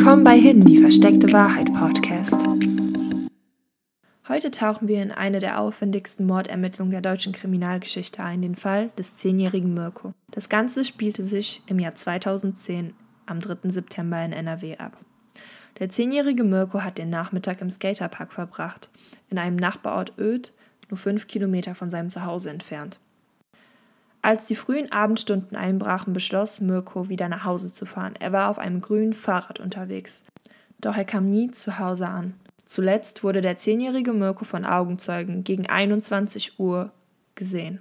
Willkommen bei Hidden, die versteckte Wahrheit Podcast. Heute tauchen wir in eine der aufwendigsten Mordermittlungen der deutschen Kriminalgeschichte ein, den Fall des zehnjährigen Mirko. Das Ganze spielte sich im Jahr 2010 am 3. September in NRW ab. Der zehnjährige Mirko hat den Nachmittag im Skaterpark verbracht, in einem Nachbarort Öd, nur fünf Kilometer von seinem Zuhause entfernt. Als die frühen Abendstunden einbrachen, beschloss Mirko, wieder nach Hause zu fahren. Er war auf einem grünen Fahrrad unterwegs. Doch er kam nie zu Hause an. Zuletzt wurde der zehnjährige Mirko von Augenzeugen gegen 21 Uhr gesehen.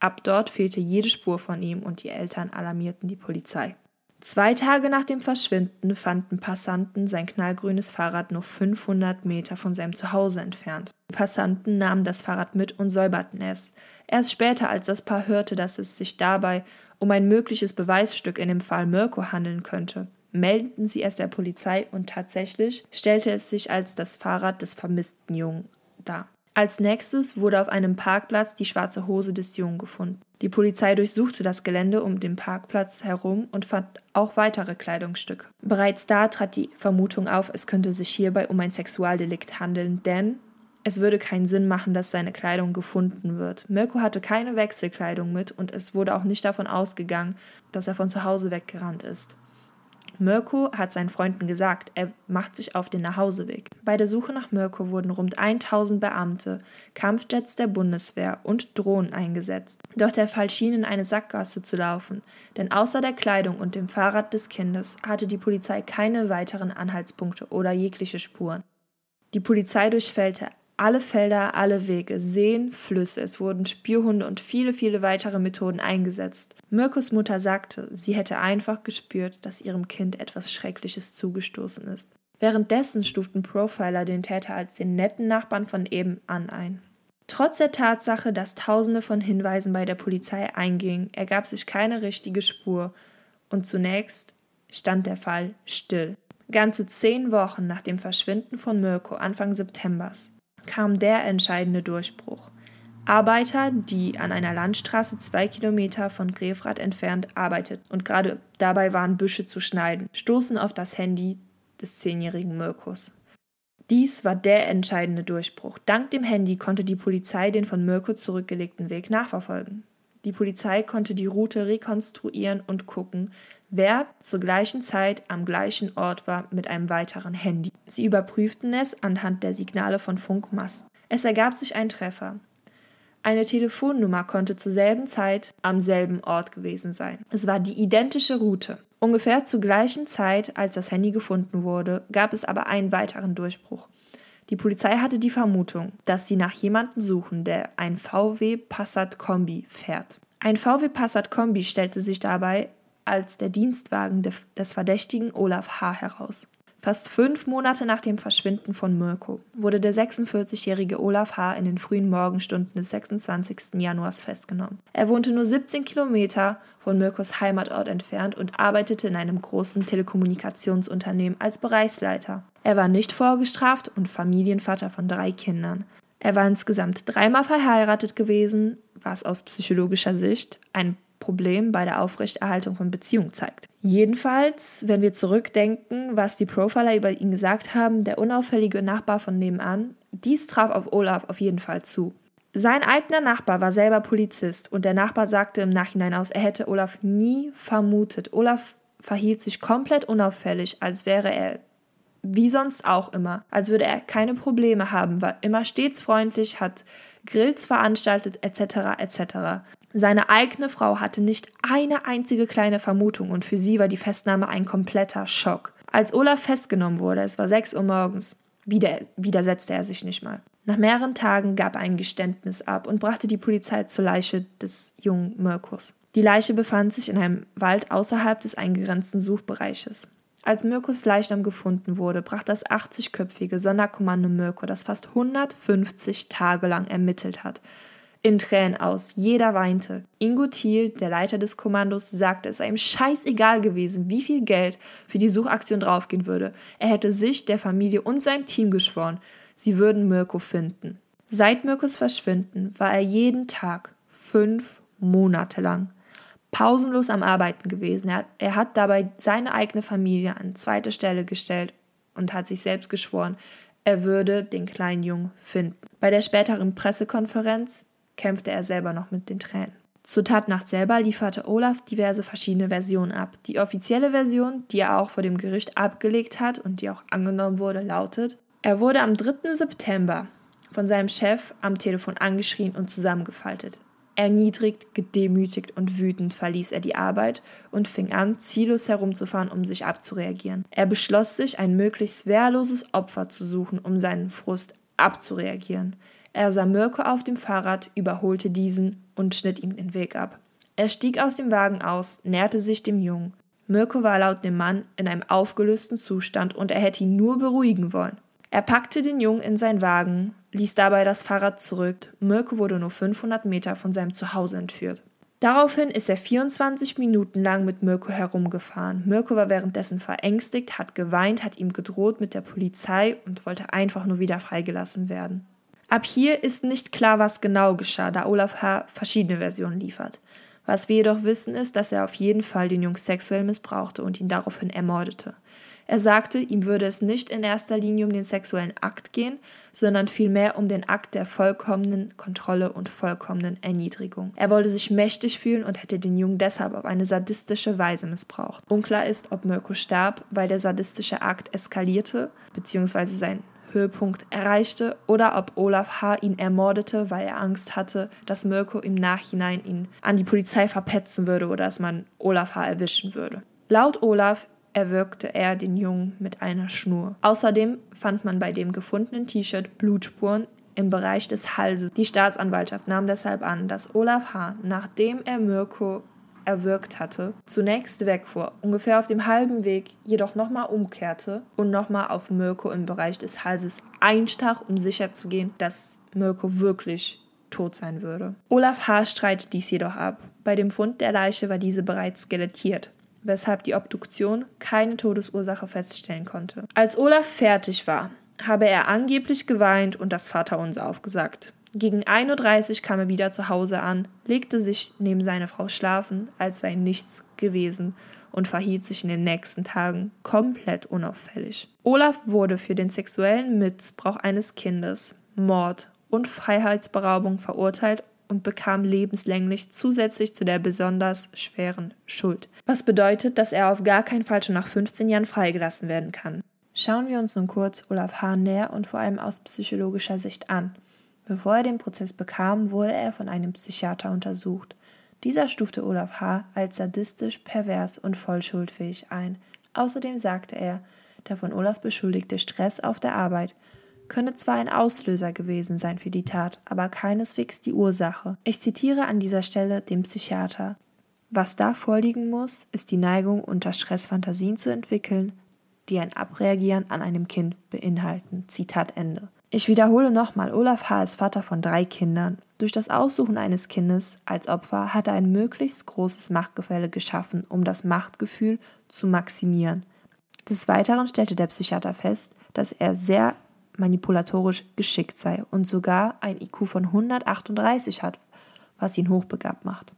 Ab dort fehlte jede Spur von ihm und die Eltern alarmierten die Polizei. Zwei Tage nach dem Verschwinden fanden Passanten sein knallgrünes Fahrrad nur 500 Meter von seinem Zuhause entfernt. Die Passanten nahmen das Fahrrad mit und säuberten es. Erst später, als das Paar hörte, dass es sich dabei um ein mögliches Beweisstück in dem Fall Mirko handeln könnte, meldeten sie es der Polizei und tatsächlich stellte es sich als das Fahrrad des vermissten Jungen dar. Als nächstes wurde auf einem Parkplatz die schwarze Hose des Jungen gefunden. Die Polizei durchsuchte das Gelände um den Parkplatz herum und fand auch weitere Kleidungsstücke. Bereits da trat die Vermutung auf, es könnte sich hierbei um ein Sexualdelikt handeln, denn es würde keinen Sinn machen, dass seine Kleidung gefunden wird. Mirko hatte keine Wechselkleidung mit und es wurde auch nicht davon ausgegangen, dass er von zu Hause weggerannt ist. Mirko hat seinen Freunden gesagt, er macht sich auf den Nachhauseweg. Bei der Suche nach Mirko wurden rund 1000 Beamte, Kampfjets der Bundeswehr und Drohnen eingesetzt. Doch der Fall schien in eine Sackgasse zu laufen, denn außer der Kleidung und dem Fahrrad des Kindes hatte die Polizei keine weiteren Anhaltspunkte oder jegliche Spuren. Die Polizei durchfällte alle Felder, alle Wege, Seen, Flüsse. Es wurden Spürhunde und viele, viele weitere Methoden eingesetzt. Mirkos Mutter sagte, sie hätte einfach gespürt, dass ihrem Kind etwas Schreckliches zugestoßen ist. Währenddessen stuften Profiler den Täter als den netten Nachbarn von eben an ein. Trotz der Tatsache, dass Tausende von Hinweisen bei der Polizei eingingen, ergab sich keine richtige Spur und zunächst stand der Fall still. Ganze zehn Wochen nach dem Verschwinden von Mirko Anfang Septembers kam der entscheidende Durchbruch. Arbeiter, die an einer Landstraße zwei Kilometer von Grefrath entfernt arbeiteten und gerade dabei waren, Büsche zu schneiden, stoßen auf das Handy des zehnjährigen Mirkus. Dies war der entscheidende Durchbruch. Dank dem Handy konnte die Polizei den von Mirko zurückgelegten Weg nachverfolgen. Die Polizei konnte die Route rekonstruieren und gucken, wer zur gleichen Zeit am gleichen Ort war mit einem weiteren Handy. Sie überprüften es anhand der Signale von Funkmasten. Es ergab sich ein Treffer. Eine Telefonnummer konnte zur selben Zeit am selben Ort gewesen sein. Es war die identische Route. Ungefähr zur gleichen Zeit, als das Handy gefunden wurde, gab es aber einen weiteren Durchbruch. Die Polizei hatte die Vermutung, dass sie nach jemandem suchen, der ein VW Passat Kombi fährt. Ein VW Passat Kombi stellte sich dabei als der Dienstwagen des Verdächtigen Olaf H. heraus. Fast fünf Monate nach dem Verschwinden von Mirko wurde der 46-jährige Olaf H. in den frühen Morgenstunden des 26. Januars festgenommen. Er wohnte nur 17 Kilometer von Mirkos Heimatort entfernt und arbeitete in einem großen Telekommunikationsunternehmen als Bereichsleiter. Er war nicht vorgestraft und Familienvater von drei Kindern. Er war insgesamt dreimal verheiratet gewesen, was aus psychologischer Sicht ein Problem bei der Aufrechterhaltung von Beziehungen zeigt. Jedenfalls, wenn wir zurückdenken, was die Profiler über ihn gesagt haben, der unauffällige Nachbar von nebenan, dies traf auf Olaf auf jeden Fall zu. Sein eigener Nachbar war selber Polizist und der Nachbar sagte im Nachhinein aus, er hätte Olaf nie vermutet. Olaf verhielt sich komplett unauffällig, als wäre er wie sonst auch immer, als würde er keine Probleme haben, war immer stets freundlich, hat Grills veranstaltet etc. etc. Seine eigene Frau hatte nicht eine einzige kleine Vermutung und für sie war die Festnahme ein kompletter Schock. Als Olaf festgenommen wurde, es war 6 Uhr morgens, wieder, widersetzte er sich nicht mal. Nach mehreren Tagen gab er ein Geständnis ab und brachte die Polizei zur Leiche des jungen Mirkus. Die Leiche befand sich in einem Wald außerhalb des eingegrenzten Suchbereiches. Als Mirkus Leichnam gefunden wurde, brach das 80-köpfige Sonderkommando Mirko, das fast 150 Tage lang ermittelt hat, in Tränen aus. Jeder weinte. Ingo Thiel, der Leiter des Kommandos, sagte, es sei ihm scheißegal gewesen, wie viel Geld für die Suchaktion draufgehen würde. Er hätte sich, der Familie und seinem Team geschworen, sie würden Mirko finden. Seit Mirkos Verschwinden war er jeden Tag, fünf Monate lang, pausenlos am Arbeiten gewesen. Er hat, er hat dabei seine eigene Familie an zweite Stelle gestellt und hat sich selbst geschworen, er würde den kleinen Jungen finden. Bei der späteren Pressekonferenz kämpfte er selber noch mit den Tränen. Zur Tatnacht selber lieferte Olaf diverse verschiedene Versionen ab. Die offizielle Version, die er auch vor dem Gericht abgelegt hat und die auch angenommen wurde, lautet, er wurde am 3. September von seinem Chef am Telefon angeschrien und zusammengefaltet. Erniedrigt, gedemütigt und wütend verließ er die Arbeit und fing an, ziellos herumzufahren, um sich abzureagieren. Er beschloss sich, ein möglichst wehrloses Opfer zu suchen, um seinen Frust abzureagieren. Er sah Mirko auf dem Fahrrad, überholte diesen und schnitt ihm den Weg ab. Er stieg aus dem Wagen aus, näherte sich dem Jungen. Mirko war laut dem Mann in einem aufgelösten Zustand und er hätte ihn nur beruhigen wollen. Er packte den Jungen in seinen Wagen, ließ dabei das Fahrrad zurück. Mirko wurde nur 500 Meter von seinem Zuhause entführt. Daraufhin ist er 24 Minuten lang mit Mirko herumgefahren. Mirko war währenddessen verängstigt, hat geweint, hat ihm gedroht mit der Polizei und wollte einfach nur wieder freigelassen werden. Ab hier ist nicht klar, was genau geschah, da Olaf H. verschiedene Versionen liefert. Was wir jedoch wissen, ist, dass er auf jeden Fall den Jungen sexuell missbrauchte und ihn daraufhin ermordete. Er sagte, ihm würde es nicht in erster Linie um den sexuellen Akt gehen, sondern vielmehr um den Akt der vollkommenen Kontrolle und vollkommenen Erniedrigung. Er wollte sich mächtig fühlen und hätte den Jungen deshalb auf eine sadistische Weise missbraucht. Unklar ist, ob Mirko starb, weil der sadistische Akt eskalierte bzw. sein Höhepunkt erreichte oder ob Olaf H. ihn ermordete, weil er Angst hatte, dass Mirko im Nachhinein ihn an die Polizei verpetzen würde oder dass man Olaf H. erwischen würde. Laut Olaf erwürgte er den Jungen mit einer Schnur. Außerdem fand man bei dem gefundenen T-Shirt Blutspuren im Bereich des Halses. Die Staatsanwaltschaft nahm deshalb an, dass Olaf H., nachdem er Mirko erwürgt hatte, zunächst wegfuhr, ungefähr auf dem halben Weg jedoch nochmal umkehrte und nochmal auf Mirko im Bereich des Halses einstach, um sicherzugehen, dass Mirko wirklich tot sein würde. Olaf H. streitet dies jedoch ab. Bei dem Fund der Leiche war diese bereits skelettiert weshalb die Obduktion keine Todesursache feststellen konnte. Als Olaf fertig war, habe er angeblich geweint und das Vaterunser aufgesagt. Gegen 1.30 Uhr kam er wieder zu Hause an, legte sich neben seine Frau schlafen, als sei nichts gewesen und verhielt sich in den nächsten Tagen komplett unauffällig. Olaf wurde für den sexuellen Missbrauch eines Kindes, Mord und Freiheitsberaubung verurteilt und bekam lebenslänglich zusätzlich zu der besonders schweren Schuld. Was bedeutet, dass er auf gar keinen Fall schon nach 15 Jahren freigelassen werden kann. Schauen wir uns nun kurz Olaf Hahn näher und vor allem aus psychologischer Sicht an. Bevor er den Prozess bekam, wurde er von einem Psychiater untersucht. Dieser stufte Olaf H. als sadistisch, pervers und voll schuldfähig ein. Außerdem sagte er, der von Olaf beschuldigte Stress auf der Arbeit könne zwar ein Auslöser gewesen sein für die Tat, aber keineswegs die Ursache. Ich zitiere an dieser Stelle den Psychiater. Was da vorliegen muss, ist die Neigung, unter Stress Fantasien zu entwickeln, die ein Abreagieren an einem Kind beinhalten. Zitat Ende. Ich wiederhole nochmal, Olaf H. ist Vater von drei Kindern. Durch das Aussuchen eines Kindes als Opfer hat er ein möglichst großes Machtgefälle geschaffen, um das Machtgefühl zu maximieren. Des Weiteren stellte der Psychiater fest, dass er sehr manipulatorisch geschickt sei und sogar ein IQ von 138 hat, was ihn hochbegabt macht.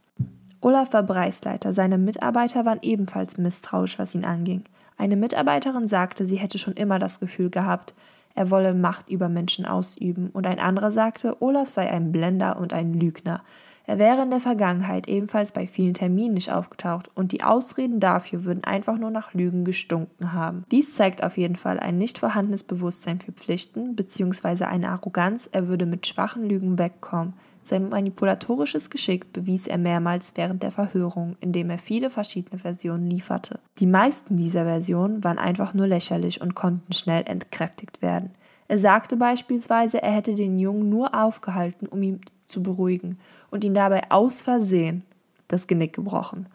Olaf war Bereichsleiter, seine Mitarbeiter waren ebenfalls misstrauisch, was ihn anging. Eine Mitarbeiterin sagte, sie hätte schon immer das Gefühl gehabt, er wolle Macht über Menschen ausüben, und ein anderer sagte, Olaf sei ein Blender und ein Lügner, er wäre in der Vergangenheit ebenfalls bei vielen Terminen nicht aufgetaucht und die Ausreden dafür würden einfach nur nach Lügen gestunken haben. Dies zeigt auf jeden Fall ein nicht vorhandenes Bewusstsein für Pflichten bzw. eine Arroganz, er würde mit schwachen Lügen wegkommen. Sein manipulatorisches Geschick bewies er mehrmals während der Verhörung, indem er viele verschiedene Versionen lieferte. Die meisten dieser Versionen waren einfach nur lächerlich und konnten schnell entkräftigt werden. Er sagte beispielsweise, er hätte den Jungen nur aufgehalten, um ihn zu beruhigen und ihn dabei aus Versehen das Genick gebrochen.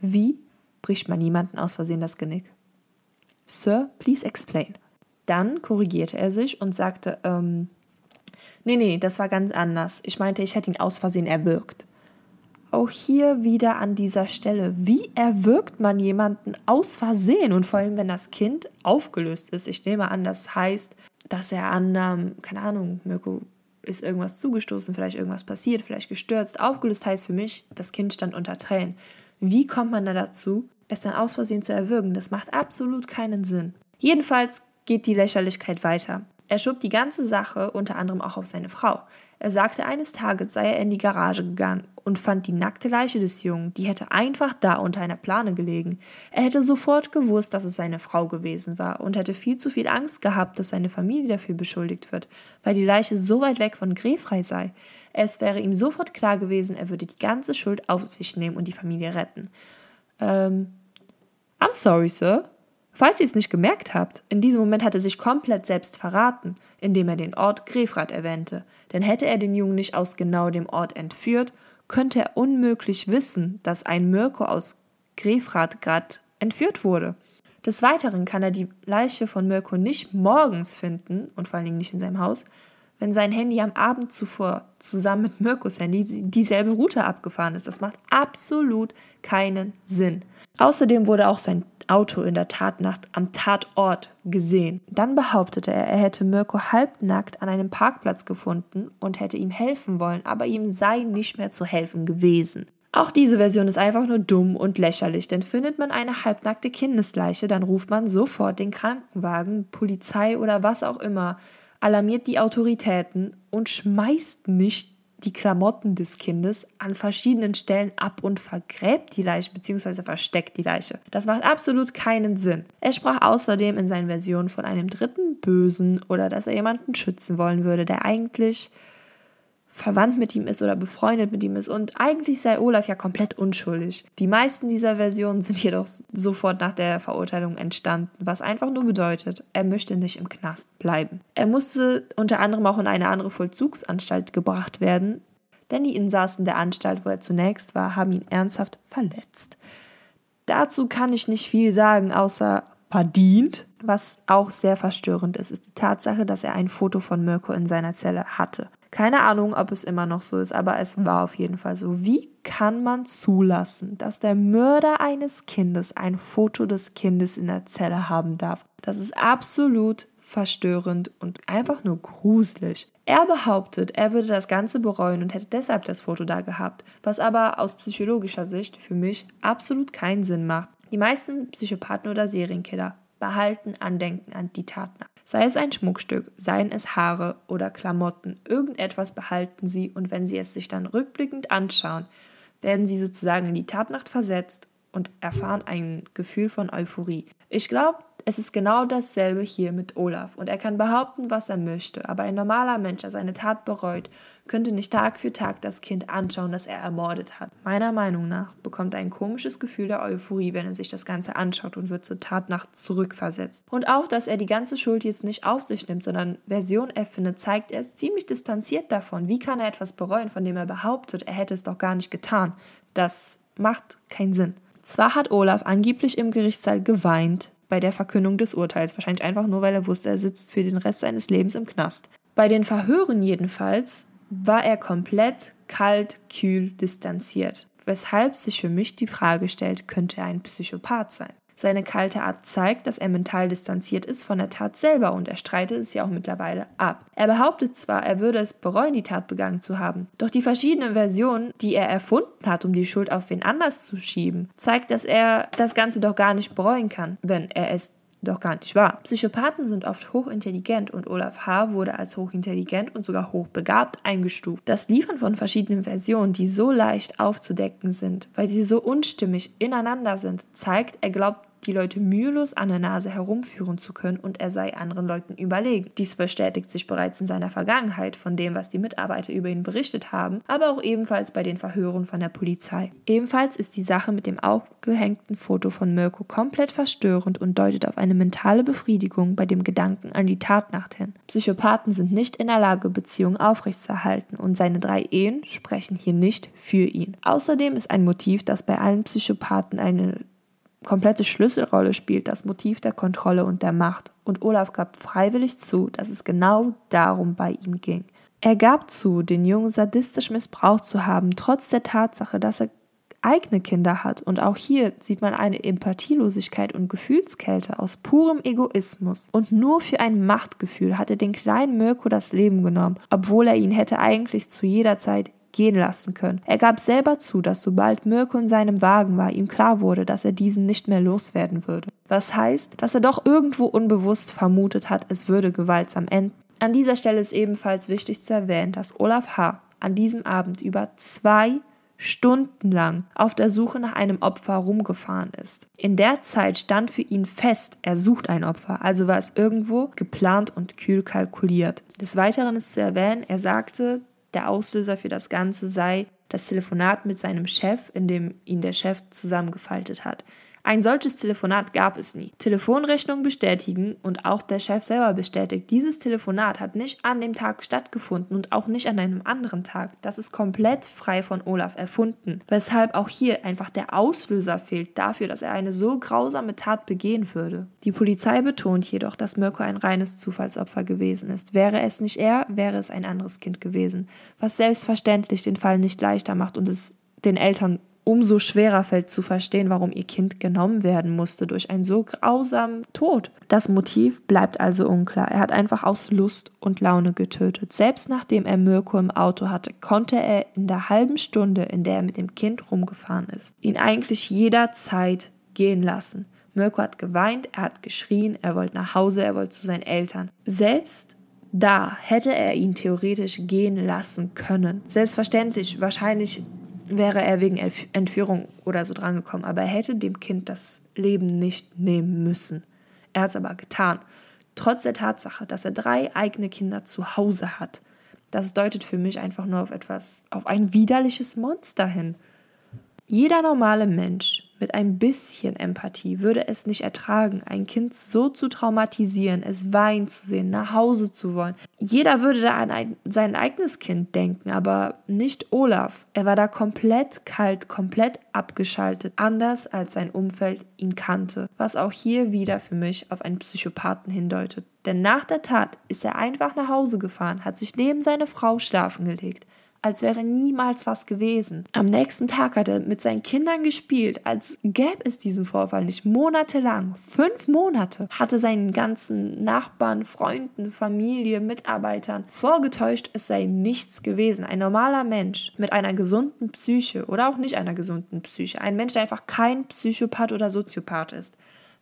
Wie bricht man jemanden aus Versehen das Genick? Sir, please explain. Dann korrigierte er sich und sagte, ähm, nee, nee, das war ganz anders. Ich meinte, ich hätte ihn aus Versehen erwürgt. Auch hier wieder an dieser Stelle, wie erwürgt man jemanden aus Versehen? Und vor allem, wenn das Kind aufgelöst ist. Ich nehme an, das heißt, dass er an, keine Ahnung, Mirko ist irgendwas zugestoßen, vielleicht irgendwas passiert, vielleicht gestürzt. Aufgelöst heißt für mich, das Kind stand unter Tränen. Wie kommt man da dazu, es dann aus Versehen zu erwürgen? Das macht absolut keinen Sinn. Jedenfalls geht die Lächerlichkeit weiter. Er schob die ganze Sache unter anderem auch auf seine Frau. Er sagte, eines Tages sei er in die Garage gegangen und fand die nackte Leiche des Jungen, die hätte einfach da unter einer Plane gelegen. Er hätte sofort gewusst, dass es seine Frau gewesen war und hätte viel zu viel Angst gehabt, dass seine Familie dafür beschuldigt wird, weil die Leiche so weit weg von Grefrei sei. Es wäre ihm sofort klar gewesen, er würde die ganze Schuld auf sich nehmen und die Familie retten. Ähm, I'm sorry, Sir. Falls ihr es nicht gemerkt habt, in diesem Moment hat er sich komplett selbst verraten, indem er den Ort Grefrath erwähnte. Denn hätte er den Jungen nicht aus genau dem Ort entführt, könnte er unmöglich wissen, dass ein Mirko aus Grefrath gerade entführt wurde. Des Weiteren kann er die Leiche von Mirko nicht morgens finden und vor allen Dingen nicht in seinem Haus, wenn sein Handy am Abend zuvor zusammen mit Mirkos Handy dieselbe Route abgefahren ist. Das macht absolut keinen Sinn. Außerdem wurde auch sein Auto in der Tatnacht am Tatort gesehen. Dann behauptete er, er hätte Mirko halbnackt an einem Parkplatz gefunden und hätte ihm helfen wollen, aber ihm sei nicht mehr zu helfen gewesen. Auch diese Version ist einfach nur dumm und lächerlich, denn findet man eine halbnackte Kindesleiche, dann ruft man sofort den Krankenwagen, Polizei oder was auch immer, alarmiert die Autoritäten und schmeißt nicht die Klamotten des Kindes an verschiedenen Stellen ab und vergräbt die Leiche bzw. versteckt die Leiche. Das macht absolut keinen Sinn. Er sprach außerdem in seinen Versionen von einem dritten Bösen oder dass er jemanden schützen wollen würde, der eigentlich verwandt mit ihm ist oder befreundet mit ihm ist. Und eigentlich sei Olaf ja komplett unschuldig. Die meisten dieser Versionen sind jedoch sofort nach der Verurteilung entstanden, was einfach nur bedeutet, er möchte nicht im Knast bleiben. Er musste unter anderem auch in eine andere Vollzugsanstalt gebracht werden, denn die Insassen der Anstalt, wo er zunächst war, haben ihn ernsthaft verletzt. Dazu kann ich nicht viel sagen, außer verdient. Was auch sehr verstörend ist, ist die Tatsache, dass er ein Foto von Mirko in seiner Zelle hatte. Keine Ahnung, ob es immer noch so ist, aber es war auf jeden Fall so. Wie kann man zulassen, dass der Mörder eines Kindes ein Foto des Kindes in der Zelle haben darf? Das ist absolut verstörend und einfach nur gruselig. Er behauptet, er würde das Ganze bereuen und hätte deshalb das Foto da gehabt, was aber aus psychologischer Sicht für mich absolut keinen Sinn macht. Die meisten Psychopathen oder Serienkiller behalten Andenken an die Tatnacht. Sei es ein Schmuckstück, seien es Haare oder Klamotten, irgendetwas behalten sie und wenn sie es sich dann rückblickend anschauen, werden sie sozusagen in die Tatnacht versetzt und erfahren ein Gefühl von Euphorie. Ich glaube, es ist genau dasselbe hier mit Olaf und er kann behaupten, was er möchte, aber ein normaler Mensch, der seine Tat bereut, könnte nicht Tag für Tag das Kind anschauen, das er ermordet hat. Meiner Meinung nach bekommt er ein komisches Gefühl der Euphorie, wenn er sich das Ganze anschaut und wird zur Tatnacht zurückversetzt. Und auch, dass er die ganze Schuld jetzt nicht auf sich nimmt, sondern Version erfindet, zeigt, er ist ziemlich distanziert davon. Wie kann er etwas bereuen, von dem er behauptet, er hätte es doch gar nicht getan? Das macht keinen Sinn. Zwar hat Olaf angeblich im Gerichtssaal geweint, bei der Verkündung des Urteils. Wahrscheinlich einfach nur, weil er wusste, er sitzt für den Rest seines Lebens im Knast. Bei den Verhören jedenfalls war er komplett kalt, kühl, distanziert. Weshalb sich für mich die Frage stellt, könnte er ein Psychopath sein? Seine kalte Art zeigt, dass er mental distanziert ist von der Tat selber und er streitet es ja auch mittlerweile ab. Er behauptet zwar, er würde es bereuen, die Tat begangen zu haben, doch die verschiedenen Versionen, die er erfunden hat, um die Schuld auf wen anders zu schieben, zeigt, dass er das Ganze doch gar nicht bereuen kann, wenn er es doch gar nicht wahr. Psychopathen sind oft hochintelligent und Olaf H. wurde als hochintelligent und sogar hochbegabt eingestuft. Das Liefern von verschiedenen Versionen, die so leicht aufzudecken sind, weil sie so unstimmig ineinander sind, zeigt, er glaubt die Leute mühelos an der Nase herumführen zu können und er sei anderen Leuten überlegen. Dies bestätigt sich bereits in seiner Vergangenheit von dem, was die Mitarbeiter über ihn berichtet haben, aber auch ebenfalls bei den Verhören von der Polizei. Ebenfalls ist die Sache mit dem aufgehängten Foto von Mirko komplett verstörend und deutet auf eine mentale Befriedigung bei dem Gedanken an die Tatnacht hin. Psychopathen sind nicht in der Lage, Beziehungen aufrechtzuerhalten und seine drei Ehen sprechen hier nicht für ihn. Außerdem ist ein Motiv, das bei allen Psychopathen eine komplette Schlüsselrolle spielt das Motiv der Kontrolle und der Macht. Und Olaf gab freiwillig zu, dass es genau darum bei ihm ging. Er gab zu, den Jungen sadistisch missbraucht zu haben, trotz der Tatsache, dass er eigene Kinder hat. Und auch hier sieht man eine Empathielosigkeit und Gefühlskälte aus purem Egoismus. Und nur für ein Machtgefühl hat er den kleinen Mirko das Leben genommen, obwohl er ihn hätte eigentlich zu jeder Zeit gehen lassen können. Er gab selber zu, dass sobald Mirko in seinem Wagen war, ihm klar wurde, dass er diesen nicht mehr loswerden würde. Was heißt, dass er doch irgendwo unbewusst vermutet hat, es würde gewaltsam enden. An dieser Stelle ist ebenfalls wichtig zu erwähnen, dass Olaf H. an diesem Abend über zwei stundenlang auf der Suche nach einem Opfer rumgefahren ist. In der Zeit stand für ihn fest, er sucht ein Opfer, also war es irgendwo geplant und kühl kalkuliert. Des Weiteren ist zu erwähnen, er sagte, der Auslöser für das Ganze sei das Telefonat mit seinem Chef, in dem ihn der Chef zusammengefaltet hat. Ein solches Telefonat gab es nie. Telefonrechnung bestätigen und auch der Chef selber bestätigt, dieses Telefonat hat nicht an dem Tag stattgefunden und auch nicht an einem anderen Tag. Das ist komplett frei von Olaf erfunden, weshalb auch hier einfach der Auslöser fehlt dafür, dass er eine so grausame Tat begehen würde. Die Polizei betont jedoch, dass Mirko ein reines Zufallsopfer gewesen ist. Wäre es nicht er, wäre es ein anderes Kind gewesen, was selbstverständlich den Fall nicht leichter macht und es den Eltern umso schwerer fällt zu verstehen, warum ihr Kind genommen werden musste durch einen so grausamen Tod. Das Motiv bleibt also unklar. Er hat einfach aus Lust und Laune getötet. Selbst nachdem er Mirko im Auto hatte, konnte er in der halben Stunde, in der er mit dem Kind rumgefahren ist, ihn eigentlich jederzeit gehen lassen. Mirko hat geweint, er hat geschrien, er wollte nach Hause, er wollte zu seinen Eltern. Selbst da hätte er ihn theoretisch gehen lassen können. Selbstverständlich, wahrscheinlich wäre er wegen Entführung oder so drangekommen. Aber er hätte dem Kind das Leben nicht nehmen müssen. Er hat es aber getan. Trotz der Tatsache, dass er drei eigene Kinder zu Hause hat. Das deutet für mich einfach nur auf etwas, auf ein widerliches Monster hin. Jeder normale Mensch mit ein bisschen Empathie würde es nicht ertragen, ein Kind so zu traumatisieren, es weinen zu sehen, nach Hause zu wollen. Jeder würde da an ein, sein eigenes Kind denken, aber nicht Olaf. Er war da komplett kalt, komplett abgeschaltet, anders als sein Umfeld ihn kannte, was auch hier wieder für mich auf einen Psychopathen hindeutet. Denn nach der Tat ist er einfach nach Hause gefahren, hat sich neben seine Frau schlafen gelegt als wäre niemals was gewesen. Am nächsten Tag hat er mit seinen Kindern gespielt, als gäbe es diesen Vorfall nicht. Monatelang, fünf Monate, hatte seinen ganzen Nachbarn, Freunden, Familie, Mitarbeitern vorgetäuscht, es sei nichts gewesen. Ein normaler Mensch mit einer gesunden Psyche oder auch nicht einer gesunden Psyche, ein Mensch, der einfach kein Psychopath oder Soziopath ist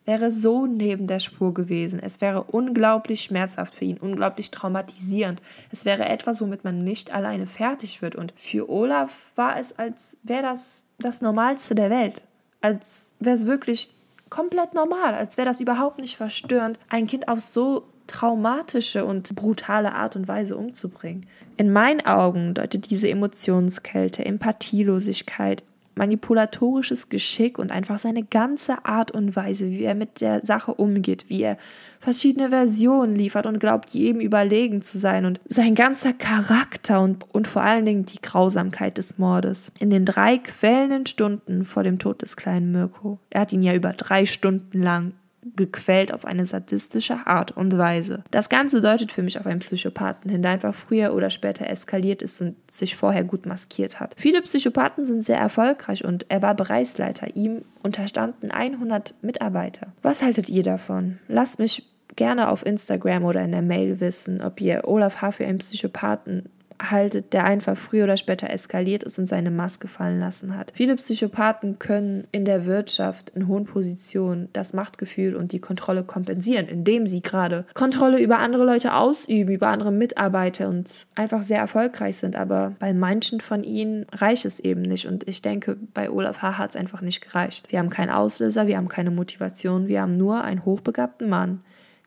wäre so neben der Spur gewesen. Es wäre unglaublich schmerzhaft für ihn, unglaublich traumatisierend. Es wäre etwas, womit man nicht alleine fertig wird. Und für Olaf war es, als wäre das das Normalste der Welt. Als wäre es wirklich komplett normal, als wäre das überhaupt nicht verstörend, ein Kind auf so traumatische und brutale Art und Weise umzubringen. In meinen Augen deutet diese Emotionskälte, Empathielosigkeit manipulatorisches Geschick und einfach seine ganze Art und Weise, wie er mit der Sache umgeht, wie er verschiedene Versionen liefert und glaubt, jedem überlegen zu sein und sein ganzer Charakter und, und vor allen Dingen die Grausamkeit des Mordes. In den drei quälenden Stunden vor dem Tod des kleinen Mirko, er hat ihn ja über drei Stunden lang gequält auf eine sadistische Art und Weise. Das Ganze deutet für mich auf einen Psychopathen hin, der einfach früher oder später eskaliert ist und sich vorher gut maskiert hat. Viele Psychopathen sind sehr erfolgreich und er war Bereichsleiter. Ihm unterstanden 100 Mitarbeiter. Was haltet ihr davon? Lasst mich gerne auf Instagram oder in der Mail wissen, ob ihr Olaf H. für einen Psychopathen haltet, der einfach früher oder später eskaliert ist und seine Maske fallen lassen hat. Viele Psychopathen können in der Wirtschaft in hohen Positionen das Machtgefühl und die Kontrolle kompensieren, indem sie gerade Kontrolle über andere Leute ausüben, über andere Mitarbeiter und einfach sehr erfolgreich sind. Aber bei manchen von ihnen reicht es eben nicht. Und ich denke, bei Olaf H. hat es einfach nicht gereicht. Wir haben keinen Auslöser, wir haben keine Motivation, wir haben nur einen hochbegabten Mann,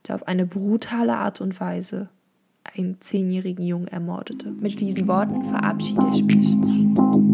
der auf eine brutale Art und Weise einen zehnjährigen Jungen ermordete. Mit diesen Worten verabschiede ich mich.